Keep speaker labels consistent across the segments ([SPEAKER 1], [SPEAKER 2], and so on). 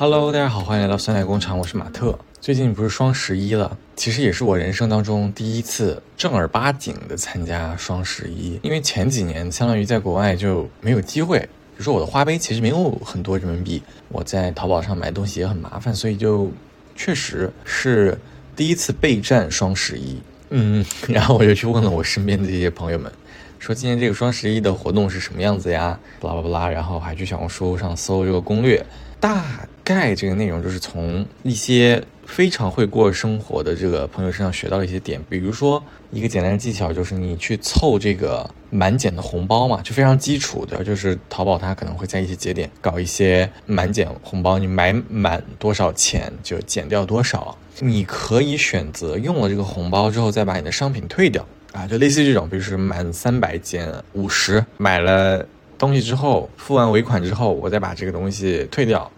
[SPEAKER 1] Hello，大家好，欢迎来到酸奶工厂，我是马特。最近不是双十一了，其实也是我人生当中第一次正儿八经的参加双十一。因为前几年相当于在国外就没有机会，比如说我的花呗其实没有很多人民币，我在淘宝上买东西也很麻烦，所以就确实是第一次备战双十一。嗯，然后我就去问了我身边的这些朋友们，说今年这个双十一的活动是什么样子呀？巴拉巴拉，然后还去小红书上搜这个攻略。大概这个内容就是从一些非常会过生活的这个朋友身上学到了一些点，比如说一个简单的技巧就是你去凑这个满减的红包嘛，就非常基础的，就是淘宝它可能会在一些节点搞一些满减红包，你买满多少钱就减掉多少，你可以选择用了这个红包之后再把你的商品退掉啊，就类似于这种，比如说满三百减五十，买了。东西之后付完尾款之后，我再把这个东西退掉，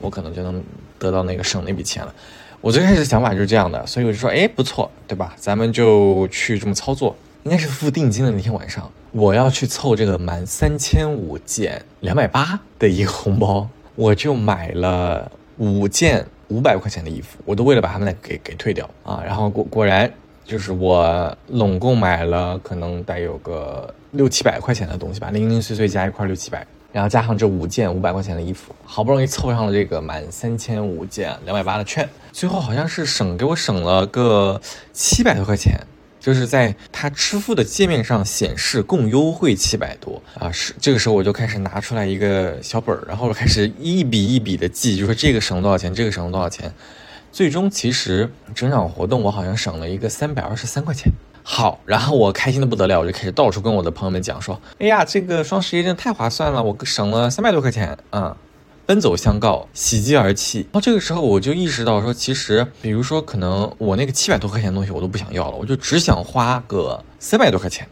[SPEAKER 1] 我可能就能得到那个省那笔钱了。我最开始的想法就是这样的，所以我就说，哎，不错，对吧？咱们就去这么操作。应该是付定金的那天晚上，我要去凑这个满三千五减两百八的一个红包，我就买了五件五百块钱的衣服，我都为了把它们给给退掉啊。然后果果然。就是我拢共买了可能得有个六七百块钱的东西吧，零零碎碎加一块六七百，然后加上这五件五百块钱的衣服，好不容易凑上了这个满三千五件两百八的券，最后好像是省给我省了个七百多块钱，就是在他支付的界面上显示共优惠七百多啊，是这个时候我就开始拿出来一个小本儿，然后开始一笔一笔的记，就说这个省了多少钱，这个省了多少钱。最终其实整场活动我好像省了一个三百二十三块钱。好，然后我开心的不得了，我就开始到处跟我的朋友们讲说：“哎呀，这个双十一真的太划算了，我省了三百多块钱啊！”奔走相告，喜极而泣。然后这个时候我就意识到说，其实比如说可能我那个七百多块钱的东西我都不想要了，我就只想花个三百多块钱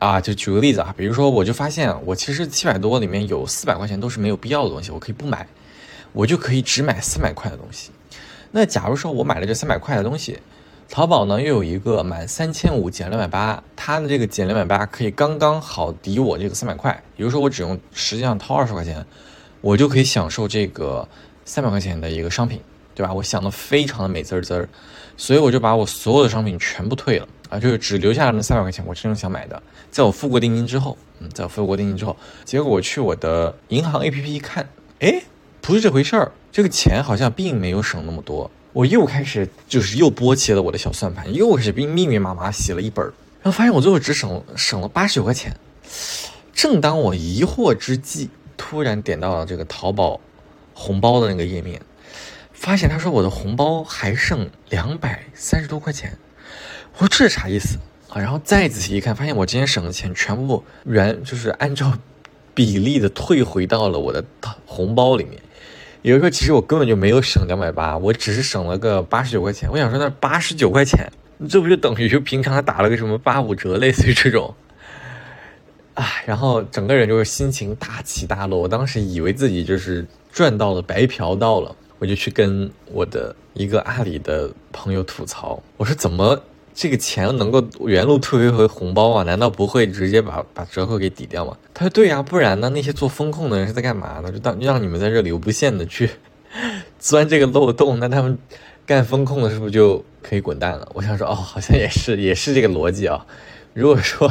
[SPEAKER 1] 啊。就举个例子啊，比如说我就发现我其实七百多里面有四百块钱都是没有必要的东西，我可以不买，我就可以只买三百块的东西。那假如说我买了这三百块的东西，淘宝呢又有一个满三千五减两百八，它的这个减两百八可以刚刚好抵我这个三百块。比如说我只用实际上掏二十块钱，我就可以享受这个三百块钱的一个商品，对吧？我想的非常的美滋滋儿，所以我就把我所有的商品全部退了啊，就是只留下了那三百块钱我真正想买的。在我付过定金之后，嗯，在我付过定金之后，结果我去我的银行 APP 一看，哎。不是这回事儿，这个钱好像并没有省那么多。我又开始就是又拨起了我的小算盘，又是密密密麻麻写了一本，然后发现我最后只省省了八十九块钱。正当我疑惑之际，突然点到了这个淘宝红包的那个页面，发现他说我的红包还剩两百三十多块钱。我说这是啥意思啊？然后再仔细一看，发现我今天省的钱全部原就是按照比例的退回到了我的红包里面。有时说，其实我根本就没有省两百八，我只是省了个八十九块钱。我想说，那八十九块钱，这不就等于平常打了个什么八五折，类似于这种，啊，然后整个人就是心情大起大落。我当时以为自己就是赚到了，白嫖到了，我就去跟我的一个阿里的朋友吐槽，我说怎么？这个钱能够原路退回回红包啊？难道不会直接把把折扣给抵掉吗？他说对呀，不然呢？那些做风控的人是在干嘛呢？就当让你们在这里无限的去 钻这个漏洞，那他们干风控的是不是就可以滚蛋了？我想说哦，好像也是，也是这个逻辑啊。如果说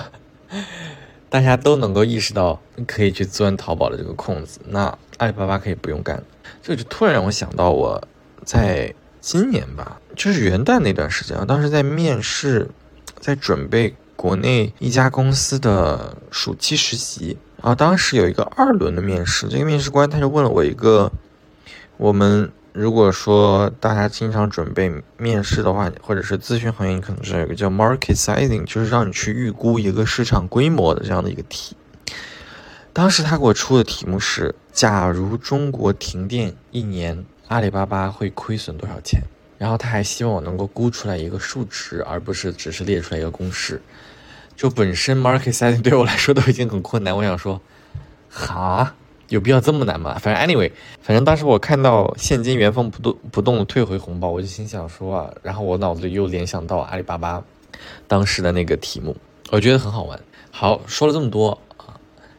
[SPEAKER 1] 大家都能够意识到可以去钻淘宝的这个空子，那阿里巴巴可以不用干。这就突然让我想到我在。今年吧，就是元旦那段时间啊，当时在面试，在准备国内一家公司的暑期实习然后当时有一个二轮的面试，这个面试官他就问了我一个，我们如果说大家经常准备面试的话，或者是咨询行业，可能是有个叫 market sizing，就是让你去预估一个市场规模的这样的一个题。当时他给我出的题目是：假如中国停电一年。阿里巴巴会亏损多少钱？然后他还希望我能够估出来一个数值，而不是只是列出来一个公式。就本身 market sizing 对我来说都已经很困难，我想说，哈，有必要这么难吗？反正 anyway，反正当时我看到现金原封不动不动的退回红包，我就心想说啊，然后我脑子里又联想到阿里巴巴当时的那个题目，我觉得很好玩。好，说了这么多，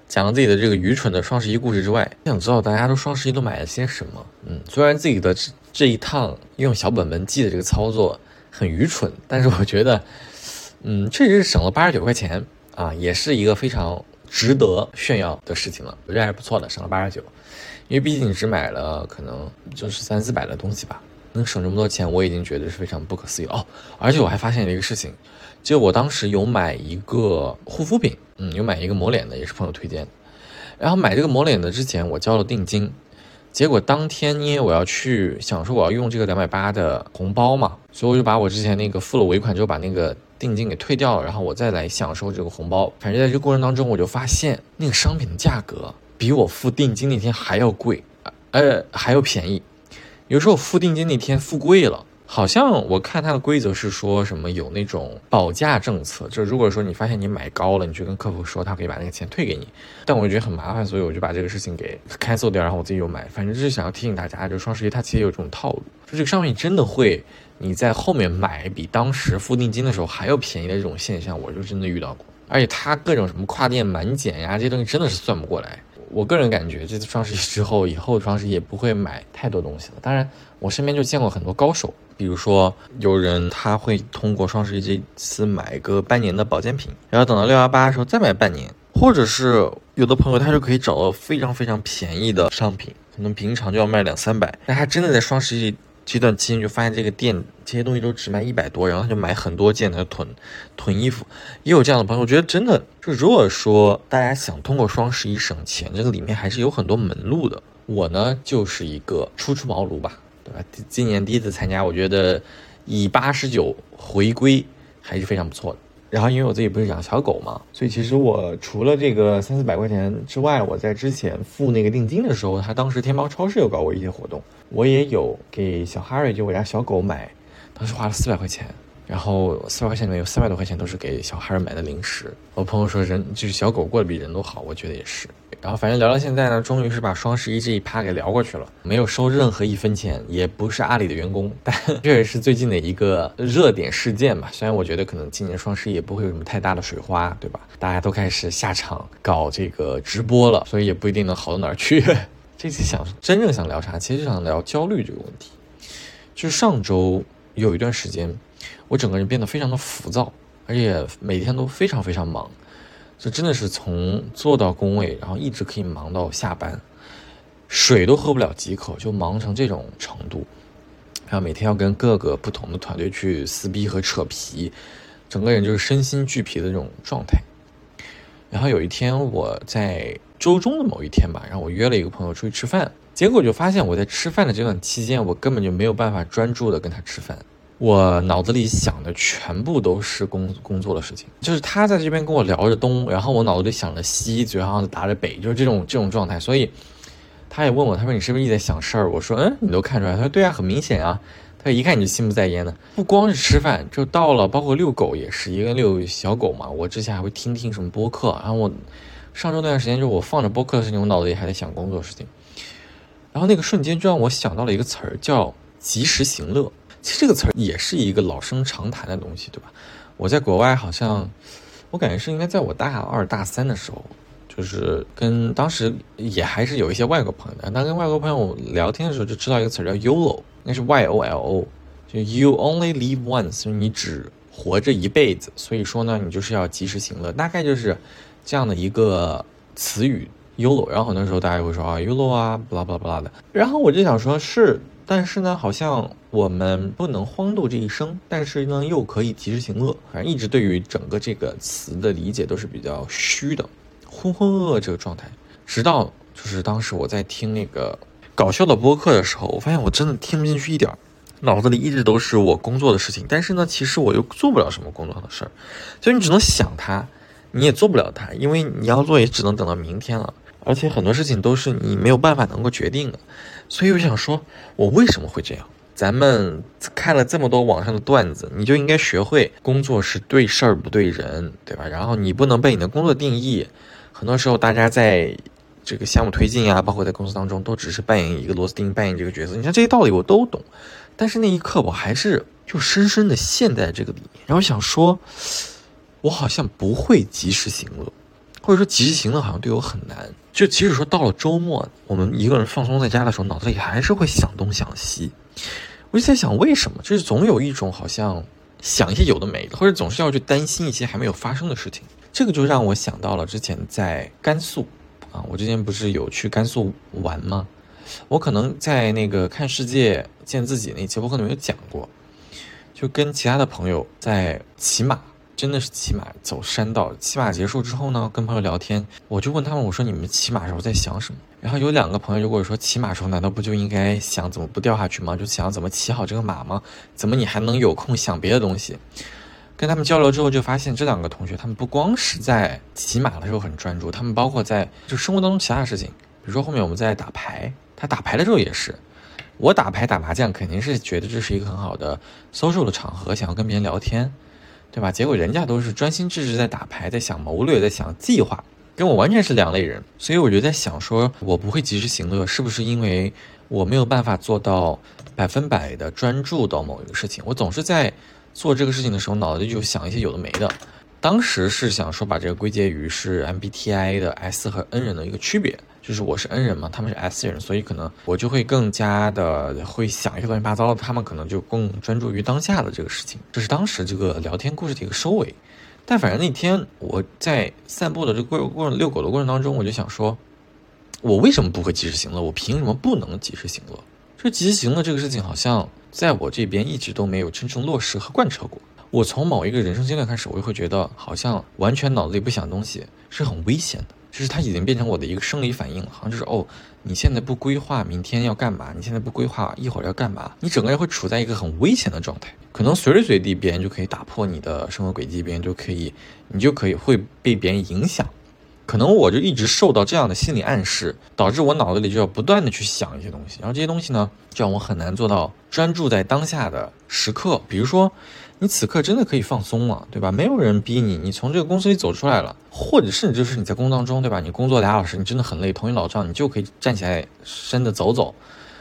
[SPEAKER 1] 讲了自己的这个愚蠢的双十一故事之外，想知道大家都双十一都买了些什么？嗯，虽然自己的这一趟用小本本记的这个操作很愚蠢，但是我觉得，嗯，确实是省了八十九块钱啊，也是一个非常值得炫耀的事情了。我觉得还是不错的，省了八十九，因为毕竟只买了可能就是三四百的东西吧，能省这么多钱，我已经觉得是非常不可思议哦。而且我还发现了一个事情。就我当时有买一个护肤品，嗯，有买一个抹脸的，也是朋友推荐。然后买这个抹脸的之前，我交了定金，结果当天因为我要去想说我要用这个两百八的红包嘛，所以我就把我之前那个付了尾款之后把那个定金给退掉了，然后我再来享受这个红包。反正在这个过程当中，我就发现那个商品的价格比我付定金那天还要贵，呃，还要便宜。有时候付定金那天付贵了。好像我看它的规则是说什么有那种保价政策，就是如果说你发现你买高了，你去跟客服说，他可以把那个钱退给你。但我觉得很麻烦，所以我就把这个事情给 cancel 掉，然后我自己又买。反正就是想要提醒大家，就双十一它其实有这种套路，就这个商品真的会你在后面买比当时付定金的时候还要便宜的这种现象，我就真的遇到过。而且它各种什么跨店满减呀，这些东西真的是算不过来。我个人感觉，这次双十一之后，以后双十一也不会买太多东西了。当然，我身边就见过很多高手。比如说，有人他会通过双十一这次买个半年的保健品，然后等到六幺八的时候再买半年，或者是有的朋友他就可以找到非常非常便宜的商品，可能平常就要卖两三百，但他真的在双十一这段期间就发现这个店这些东西都只卖一百多，然后他就买很多件他囤囤衣服，也有这样的朋友。我觉得真的就如果说大家想通过双十一省钱，这个里面还是有很多门路的。我呢就是一个初出茅庐吧。对吧？今年第一次参加，我觉得以八十九回归还是非常不错的。然后，因为我自己不是养小狗嘛，所以其实我除了这个三四百块钱之外，我在之前付那个定金的时候，他当时天猫超市有搞过一些活动，我也有给小哈瑞，就我家小狗买，当时花了四百块钱。然后四百块钱里面有三百多块钱都是给小哈瑞买的零食。我朋友说人就是小狗过得比人都好，我觉得也是。然后反正聊到现在呢，终于是把双十一这一趴给聊过去了，没有收任何一分钱，也不是阿里的员工，但 这也是最近的一个热点事件吧。虽然我觉得可能今年双十一也不会有什么太大的水花，对吧？大家都开始下场搞这个直播了，所以也不一定能好到哪儿去。这次想真正想聊啥，其实就想聊焦虑这个问题。就是上周有一段时间。我整个人变得非常的浮躁，而且每天都非常非常忙，这真的是从坐到工位，然后一直可以忙到下班，水都喝不了几口，就忙成这种程度，然后每天要跟各个不同的团队去撕逼和扯皮，整个人就是身心俱疲的这种状态。然后有一天我在周中的某一天吧，然后我约了一个朋友出去吃饭，结果就发现我在吃饭的这段期间，我根本就没有办法专注的跟他吃饭。我脑子里想的全部都是工工作的事情，就是他在这边跟我聊着东，然后我脑子里想着西，嘴上答着北，就是这种这种状态。所以他也问我，他说你是不是一直在想事儿？我说嗯，你都看出来。他说对啊，很明显啊。他一看你就心不在焉的。不光是吃饭，就到了，包括遛狗也是一个遛小狗嘛。我之前还会听听什么播客，然后我上周那段时间，就我放着播客的事情，我脑子里还在想工作事情。然后那个瞬间就让我想到了一个词儿，叫及时行乐。其实这个词儿也是一个老生常谈的东西，对吧？我在国外好像，我感觉是应该在我大二大三的时候，就是跟当时也还是有一些外国朋友的。当跟外国朋友聊天的时候，就知道一个词叫 YOLO，那是 Y O L O，就 You Only Live Once，你只活着一辈子。所以说呢，你就是要及时行乐，大概就是这样的一个词语 YOLO。然后很多时候大家会说啊 YOLO 啊，巴拉巴拉巴拉的。然后我就想说，是。但是呢，好像我们不能荒度这一生，但是呢，又可以及时行乐。反正一直对于整个这个词的理解都是比较虚的，浑浑噩噩这个状态。直到就是当时我在听那个搞笑的播客的时候，我发现我真的听不进去一点儿，脑子里一直都是我工作的事情。但是呢，其实我又做不了什么工作的事儿，就你只能想它，你也做不了它，因为你要做也只能等到明天了。而且很多事情都是你没有办法能够决定的。所以我想说，我为什么会这样？咱们看了这么多网上的段子，你就应该学会工作是对事儿不对人，对吧？然后你不能被你的工作定义。很多时候，大家在这个项目推进啊，包括在公司当中，都只是扮演一个螺丝钉，扮演这个角色。你像这些道理我都懂，但是那一刻我还是就深深的陷在这个里面。然后想说，我好像不会及时行乐。或者说及时行乐好像对我很难。就即使说到了周末，我们一个人放松在家的时候，脑子里还是会想东想西。我就在想，为什么？就是总有一种好像想一些有的没的，或者总是要去担心一些还没有发生的事情。这个就让我想到了之前在甘肃啊，我之前不是有去甘肃玩吗？我可能在那个看世界见自己那期播客里面有讲过，就跟其他的朋友在骑马。真的是骑马走山道，骑马结束之后呢，跟朋友聊天，我就问他们，我说你们骑马时候在想什么？然后有两个朋友就跟我说，骑马时候难道不就应该想怎么不掉下去吗？就想怎么骑好这个马吗？怎么你还能有空想别的东西？跟他们交流之后，就发现这两个同学，他们不光是在骑马的时候很专注，他们包括在就生活当中其他的事情，比如说后面我们在打牌，他打牌的时候也是，我打牌打麻将肯定是觉得这是一个很好的 social 的场合，想要跟别人聊天。对吧？结果人家都是专心致志在打牌，在想谋略，在想计划，跟我完全是两类人。所以我就在想，说我不会及时行乐，是不是因为我没有办法做到百分百的专注到某一个事情？我总是在做这个事情的时候，脑子里就想一些有的没的。当时是想说，把这个归结于是 MBTI 的 S 和 N 人的一个区别。就是我是 N 人嘛，他们是 S 人，所以可能我就会更加的会想一些乱七八糟的，他们可能就更专注于当下的这个事情。这是当时这个聊天故事的一个收尾。但反正那天我在散步的这个过过遛狗的过程当中，我就想说，我为什么不会及时行乐？我凭什么不能及时行乐？这及时行乐这个事情，好像在我这边一直都没有真正落实和贯彻过。我从某一个人生阶段开始，我就会觉得，好像完全脑子里不想东西是很危险的。就是它已经变成我的一个生理反应了，好像就是哦，你现在不规划明天要干嘛，你现在不规划一会儿要干嘛，你整个人会处在一个很危险的状态，可能随时随地别人就可以打破你的生活轨迹，别人就可以，你就可以会被别人影响，可能我就一直受到这样的心理暗示，导致我脑子里就要不断的去想一些东西，然后这些东西呢，就让我很难做到专注在当下的时刻，比如说。你此刻真的可以放松了，对吧？没有人逼你，你从这个公司里走出来了，或者甚至就是你在工作当中，对吧？你工作俩小时，你真的很累，头晕脑胀，你就可以站起来，伸的走走，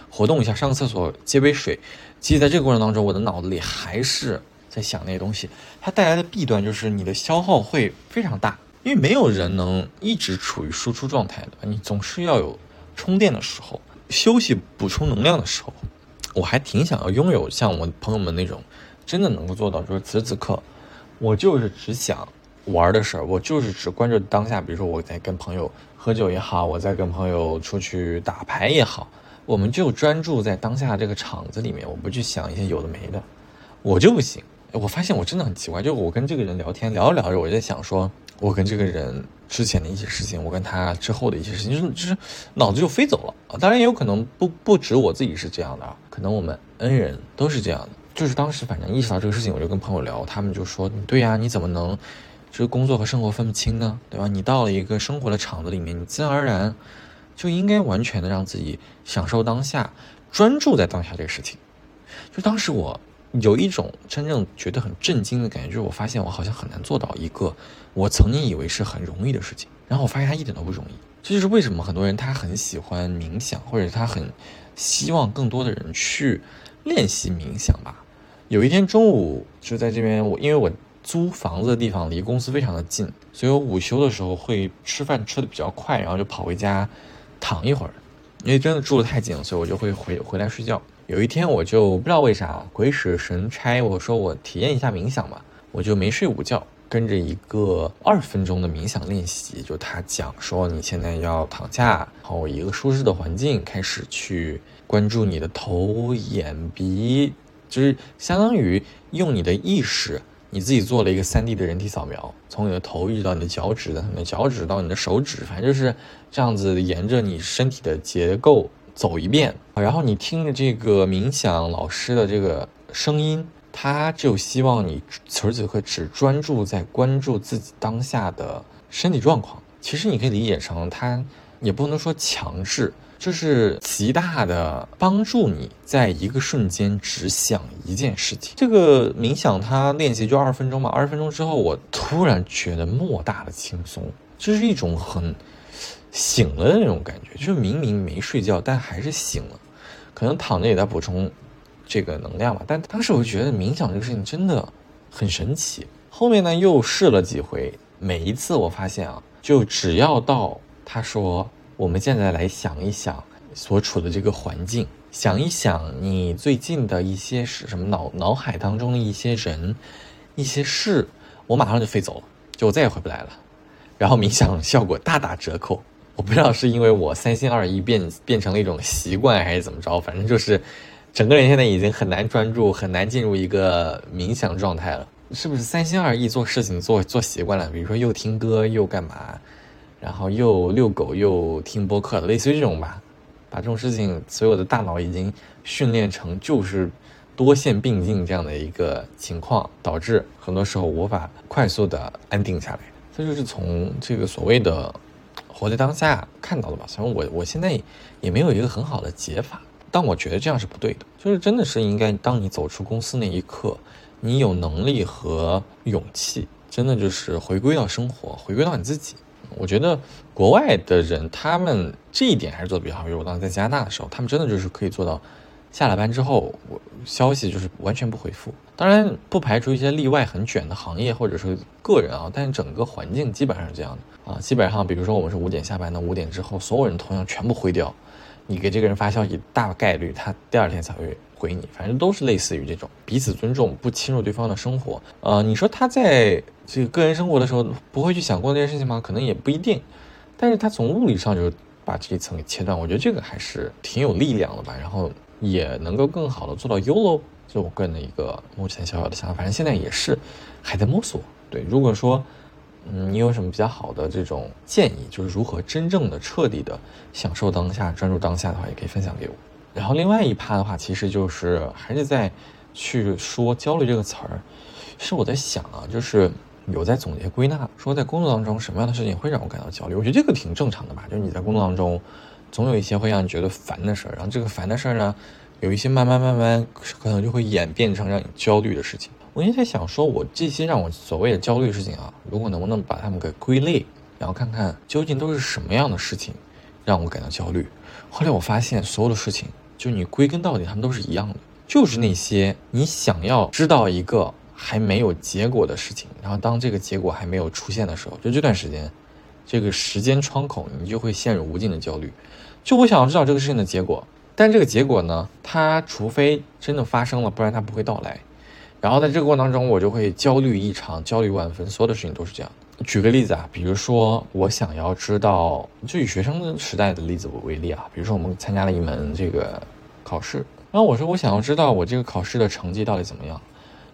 [SPEAKER 1] 活动一下，上个厕所，接杯水。其实在这个过程当中，我的脑子里还是在想那些东西，它带来的弊端就是你的消耗会非常大，因为没有人能一直处于输出状态的，你总是要有充电的时候，休息补充能量的时候。我还挺想要拥有像我朋友们那种。真的能够做到，就是此时此刻，我就是只想玩的事儿，我就是只关注当下。比如说我在跟朋友喝酒也好，我在跟朋友出去打牌也好，我们就专注在当下这个场子里面，我不去想一些有的没的，我就不行。我发现我真的很奇怪，就我跟这个人聊天聊着聊着，我就在想说，我跟这个人之前的一些事情，我跟他之后的一些事情，就是就是脑子就飞走了啊。当然也有可能不不止我自己是这样的，可能我们恩人都是这样的。就是当时反正意识到这个事情，我就跟朋友聊，他们就说：“对呀，你怎么能，这个工作和生活分不清呢？对吧？你到了一个生活的场子里面，你自然而然就应该完全的让自己享受当下，专注在当下这个事情。”就当时我有一种真正觉得很震惊的感觉，就是我发现我好像很难做到一个我曾经以为是很容易的事情，然后我发现它一点都不容易。这就是为什么很多人他很喜欢冥想，或者他很希望更多的人去练习冥想吧。有一天中午就在这边，我因为我租房子的地方离公司非常的近，所以我午休的时候会吃饭吃的比较快，然后就跑回家躺一会儿。因为真的住的太近了，所以我就会回回来睡觉。有一天我就不知道为啥鬼使神差，我说我体验一下冥想吧，我就没睡午觉，跟着一个二分钟的冥想练习，就他讲说你现在要躺下，然后一个舒适的环境，开始去关注你的头、眼、鼻。就是相当于用你的意识，你自己做了一个三 D 的人体扫描，从你的头一直到你的脚趾，从你的脚趾到你的手指，反正就是这样子沿着你身体的结构走一遍。然后你听着这个冥想老师的这个声音，他就希望你此时此刻只专注在关注自己当下的身体状况。其实你可以理解成，他也不能说强制。就是极大的帮助你在一个瞬间只想一件事情。这个冥想他练习就二十分钟嘛，二十分钟之后，我突然觉得莫大的轻松，这是一种很醒了的那种感觉，就是明明没睡觉，但还是醒了。可能躺着也在补充这个能量吧。但当时我就觉得冥想这个事情真的很神奇。后面呢又试了几回，每一次我发现啊。就只要到他说，我们现在来想一想所处的这个环境，想一想你最近的一些是什么脑脑海当中的一些人、一些事，我马上就飞走了，就我再也回不来了。然后冥想效果大打折扣，我不知道是因为我三心二意变变成了一种习惯，还是怎么着，反正就是整个人现在已经很难专注，很难进入一个冥想状态了。是不是三心二意做事情做做习惯了？比如说又听歌又干嘛，然后又遛狗又听播客，类似于这种吧。把这种事情，所有的大脑已经训练成就是多线并进这样的一个情况，导致很多时候无法快速的安定下来。这就是从这个所谓的活在当下看到的吧。虽然我我现在也没有一个很好的解法，但我觉得这样是不对的。就是真的是应该，当你走出公司那一刻。你有能力和勇气，真的就是回归到生活，回归到你自己。我觉得国外的人，他们这一点还是做的比较好。比如我当时在加拿大的时候，他们真的就是可以做到，下了班之后，我消息就是完全不回复。当然不排除一些例外，很卷的行业或者是个人啊，但是整个环境基本上是这样的啊。基本上，比如说我们是五点下班，那五点之后，所有人头像全部灰掉。你给这个人发消息，大概率他第二天才会回你，反正都是类似于这种彼此尊重，不侵入对方的生活。呃，你说他在这个个人生活的时候不会去想过这件事情吗？可能也不一定，但是他从物理上就把这一层给切断，我觉得这个还是挺有力量的吧。然后也能够更好的做到 YOLO，就我个人的一个目前小小的想法，反正现在也是还在摸索。对，如果说。嗯，你有什么比较好的这种建议？就是如何真正的、彻底的享受当下、专注当下的话，也可以分享给我。然后另外一趴的话，其实就是还是在去说焦虑这个词儿。是我在想啊，就是有在总结归纳，说在工作当中什么样的事情会让我感到焦虑？我觉得这个挺正常的吧。就是你在工作当中，总有一些会让你觉得烦的事儿，然后这个烦的事儿呢，有一些慢慢慢慢可能就会演变成让你焦虑的事情。我也在想，说我这些让我所谓的焦虑事情啊，如果能不能把它们给归类，然后看看究竟都是什么样的事情让我感到焦虑。后来我发现，所有的事情，就你归根到底，他们都是一样的，就是那些你想要知道一个还没有结果的事情，然后当这个结果还没有出现的时候，就这段时间，这个时间窗口，你就会陷入无尽的焦虑。就我想要知道这个事情的结果，但这个结果呢，它除非真的发生了，不然它不会到来。然后在这个过程当中，我就会焦虑异常，焦虑万分。所有的事情都是这样。举个例子啊，比如说我想要知道，就以学生时代的例子为例啊，比如说我们参加了一门这个考试，然后我说我想要知道我这个考试的成绩到底怎么样，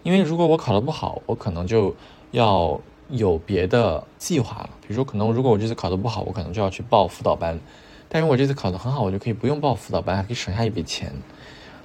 [SPEAKER 1] 因为如果我考得不好，我可能就要有别的计划了。比如说，可能如果我这次考得不好，我可能就要去报辅导班；但是我这次考得很好，我就可以不用报辅导班，还可以省下一笔钱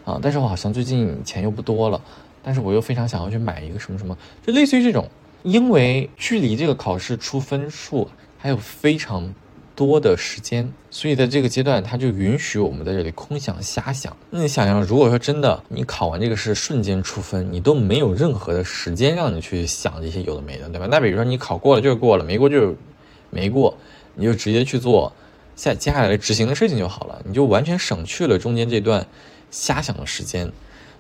[SPEAKER 1] 啊。但是我好像最近钱又不多了。但是我又非常想要去买一个什么什么，就类似于这种，因为距离这个考试出分数还有非常多的时间，所以在这个阶段，他就允许我们在这里空想瞎想。那你想想，如果说真的你考完这个试瞬间出分，你都没有任何的时间让你去想这些有的没的，对吧？那比如说你考过了就是过了，没过就是没过，你就直接去做下接下来执行的事情就好了，你就完全省去了中间这段瞎想的时间。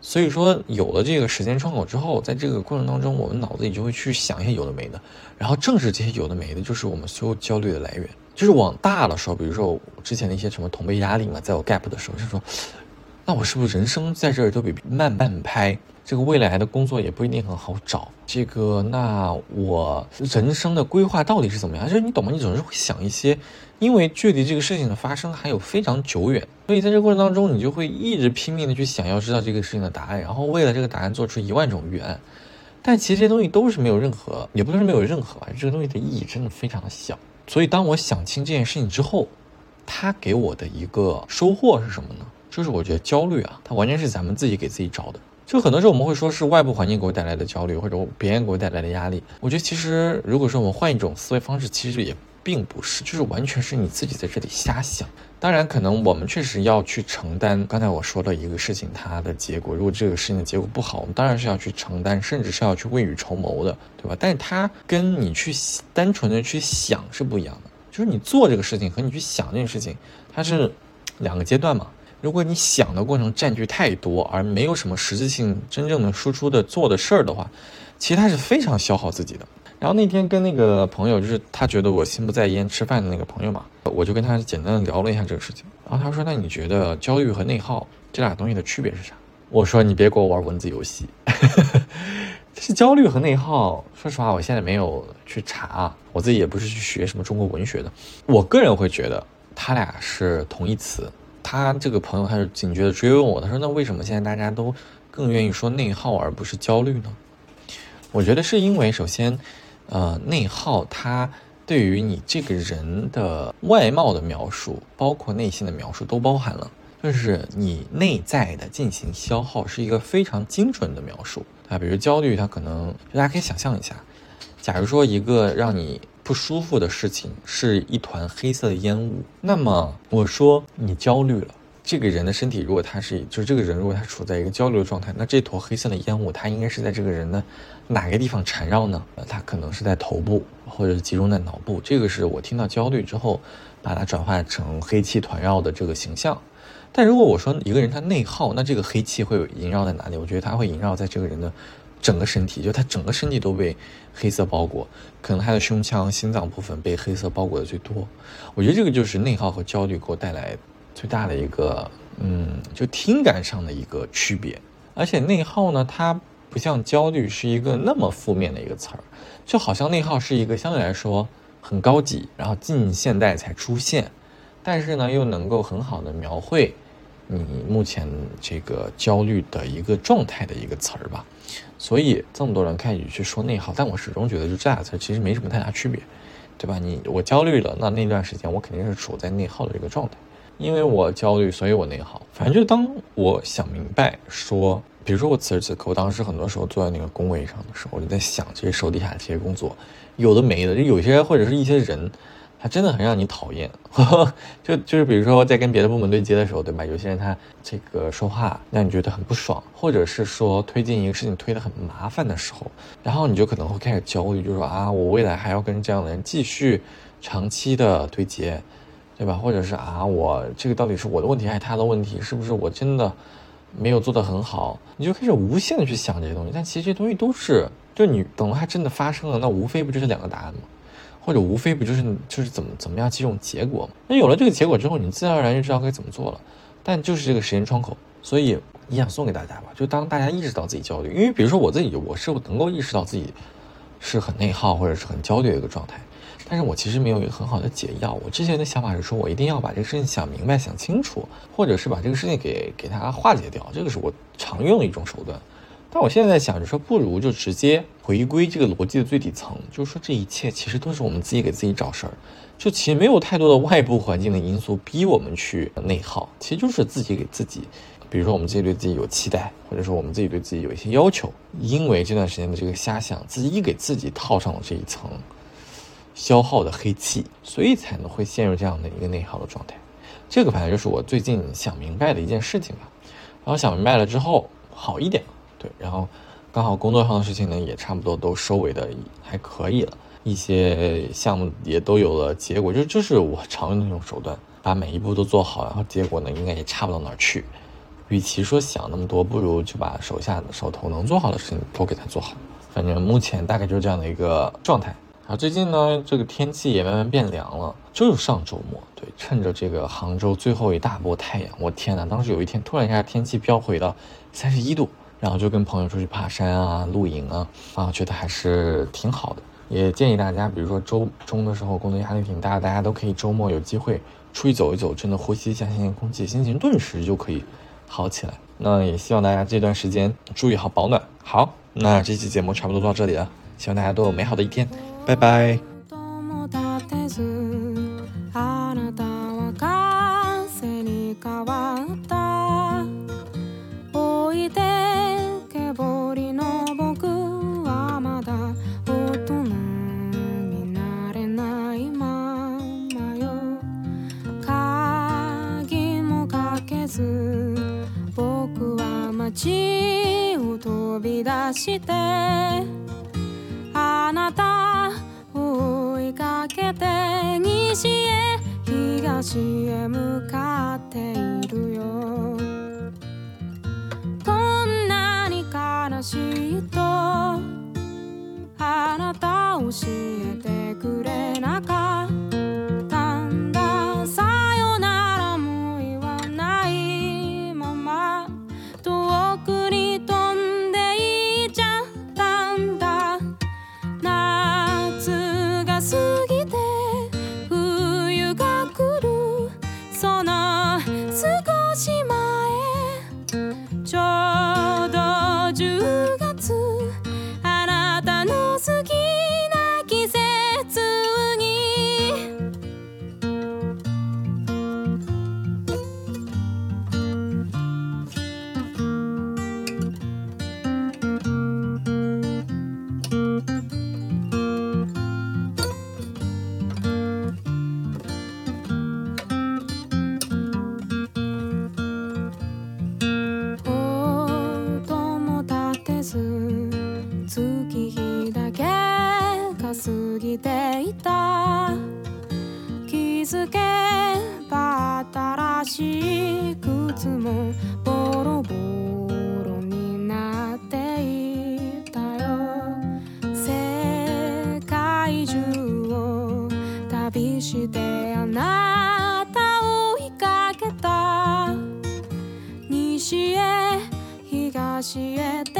[SPEAKER 1] 所以说，有了这个时间窗口之后，在这个过程当中，我们脑子里就会去想一些有的没的，然后正是这些有的没的，就是我们所有焦虑的来源。就是往大了说，比如说我之前的一些什么同辈压力嘛，在我 gap 的时候，就说，那我是不是人生在这儿都比慢半拍？这个未来的工作也不一定很好找。这个，那我人生的规划到底是怎么样？就是你懂吗？你总是会想一些。因为距离这个事情的发生还有非常久远，所以在这个过程当中，你就会一直拼命的去想要知道这个事情的答案，然后为了这个答案做出一万种预案。但其实这些东西都是没有任何，也不能说没有任何吧，这个东西的意义真的非常的小。所以当我想清这件事情之后，它给我的一个收获是什么呢？就是我觉得焦虑啊，它完全是咱们自己给自己找的。就很多时候我们会说是外部环境给我带来的焦虑，或者别人给我带来的压力。我觉得其实如果说我们换一种思维方式，其实也。并不是，就是完全是你自己在这里瞎想。当然，可能我们确实要去承担刚才我说的一个事情，它的结果。如果这个事情的结果不好，我们当然是要去承担，甚至是要去未雨绸缪的，对吧？但是它跟你去单纯的去想是不一样的。就是你做这个事情和你去想这件事情，它是两个阶段嘛。如果你想的过程占据太多，而没有什么实质性真正的输出的做的事儿的话，其实它是非常消耗自己的。然后那天跟那个朋友，就是他觉得我心不在焉吃饭的那个朋友嘛，我就跟他简单的聊了一下这个事情。然后他说：“那你觉得焦虑和内耗这俩东西的区别是啥？”我说：“你别给我玩文字游戏。”是焦虑和内耗，说实话，我现在没有去查，我自己也不是去学什么中国文学的。我个人会觉得他俩是同义词。他这个朋友他就警觉的追问我，他说：“那为什么现在大家都更愿意说内耗而不是焦虑呢？”我觉得是因为首先。呃，内耗它对于你这个人的外貌的描述，包括内心的描述都包含了，就是你内在的进行消耗是一个非常精准的描述啊。比如焦虑，它可能大家可以想象一下，假如说一个让你不舒服的事情是一团黑色的烟雾，那么我说你焦虑了。这个人的身体，如果他是，就是这个人如果他处在一个焦虑的状态，那这坨黑色的烟雾，它应该是在这个人的哪个地方缠绕呢？呃，它可能是在头部，或者是集中在脑部。这个是我听到焦虑之后，把它转化成黑气团绕的这个形象。但如果我说一个人他内耗，那这个黑气会萦绕在哪里？我觉得他会萦绕在这个人的整个身体，就他整个身体都被黑色包裹，可能他的胸腔、心脏部分被黑色包裹的最多。我觉得这个就是内耗和焦虑给我带来。最大的一个，嗯，就听感上的一个区别，而且内耗呢，它不像焦虑是一个那么负面的一个词儿，就好像内耗是一个相对来说很高级，然后近现代才出现，但是呢又能够很好的描绘你目前这个焦虑的一个状态的一个词儿吧。所以这么多人开始去说内耗，但我始终觉得就这俩词其实没什么太大区别，对吧？你我焦虑了，那那段时间我肯定是处在内耗的这个状态。因为我焦虑，所以我内耗。反正就当我想明白说，比如说我此时此刻，我当时很多时候坐在那个工位上的时候，我就在想这些手底下这些工作，有的没的，就有些或者是一些人，他真的很让你讨厌。就就是比如说在跟别的部门对接的时候，对吧？有些人他这个说话让你觉得很不爽，或者是说推进一个事情推得很麻烦的时候，然后你就可能会开始焦虑，就说啊，我未来还要跟这样的人继续长期的对接。对吧？或者是啊，我这个到底是我的问题还是他的问题？是不是我真的没有做得很好？你就开始无限的去想这些东西。但其实这些东西都是，就你等到它真的发生了，那无非不就是两个答案吗？或者无非不就是就是怎么怎么样几种结果吗？那有了这个结果之后，你自然而然就知道该怎么做了。但就是这个时间窗口，所以也想送给大家吧。就当大家意识到自己焦虑，因为比如说我自己，我是能够意识到自己是很内耗或者是很焦虑的一个状态。但是我其实没有一个很好的解药。我之前的想法是说，我一定要把这个事情想明白、想清楚，或者是把这个事情给给它化解掉，这个是我常用的一种手段。但我现在在想着说，不如就直接回归这个逻辑的最底层，就是说这一切其实都是我们自己给自己找事儿，就其实没有太多的外部环境的因素逼我们去内耗，其实就是自己给自己，比如说我们自己对自己有期待，或者说我们自己对自己有一些要求，因为这段时间的这个瞎想，自己给自己套上了这一层。消耗的黑气，所以才能会陷入这样的一个内耗的状态。这个反正就是我最近想明白的一件事情吧。然后想明白了之后，好一点。对，然后刚好工作上的事情呢，也差不多都收尾的还可以了，一些项目也都有了结果。就就是我常用的那种手段，把每一步都做好，然后结果呢，应该也差不到哪儿去。与其说想那么多，不如就把手下手头能做好的事情都给他做好。反正目前大概就是这样的一个状态。啊，最近呢，这个天气也慢慢变凉了。就是上周末，对，趁着这个杭州最后一大波太阳，我天哪！当时有一天突然一下天气飙回到三十一度，然后就跟朋友出去爬山啊、露营啊，啊，觉得还是挺好的。也建议大家，比如说周中的时候工作压力挺大，大家都可以周末有机会出去走一走，真的呼吸一下新鲜空气，心情顿时就可以好起来。那也希望大家这段时间注意好保暖。好，那这期节目差不多到这里了，希望大家都有美好的一天。バイバイあなたは風に変わったおいでけぼりの僕はまだ大人になれないままよ。鍵もかけず僕は街を飛び出して。あなた西へ東へ向かっているよ。
[SPEAKER 2] 教えて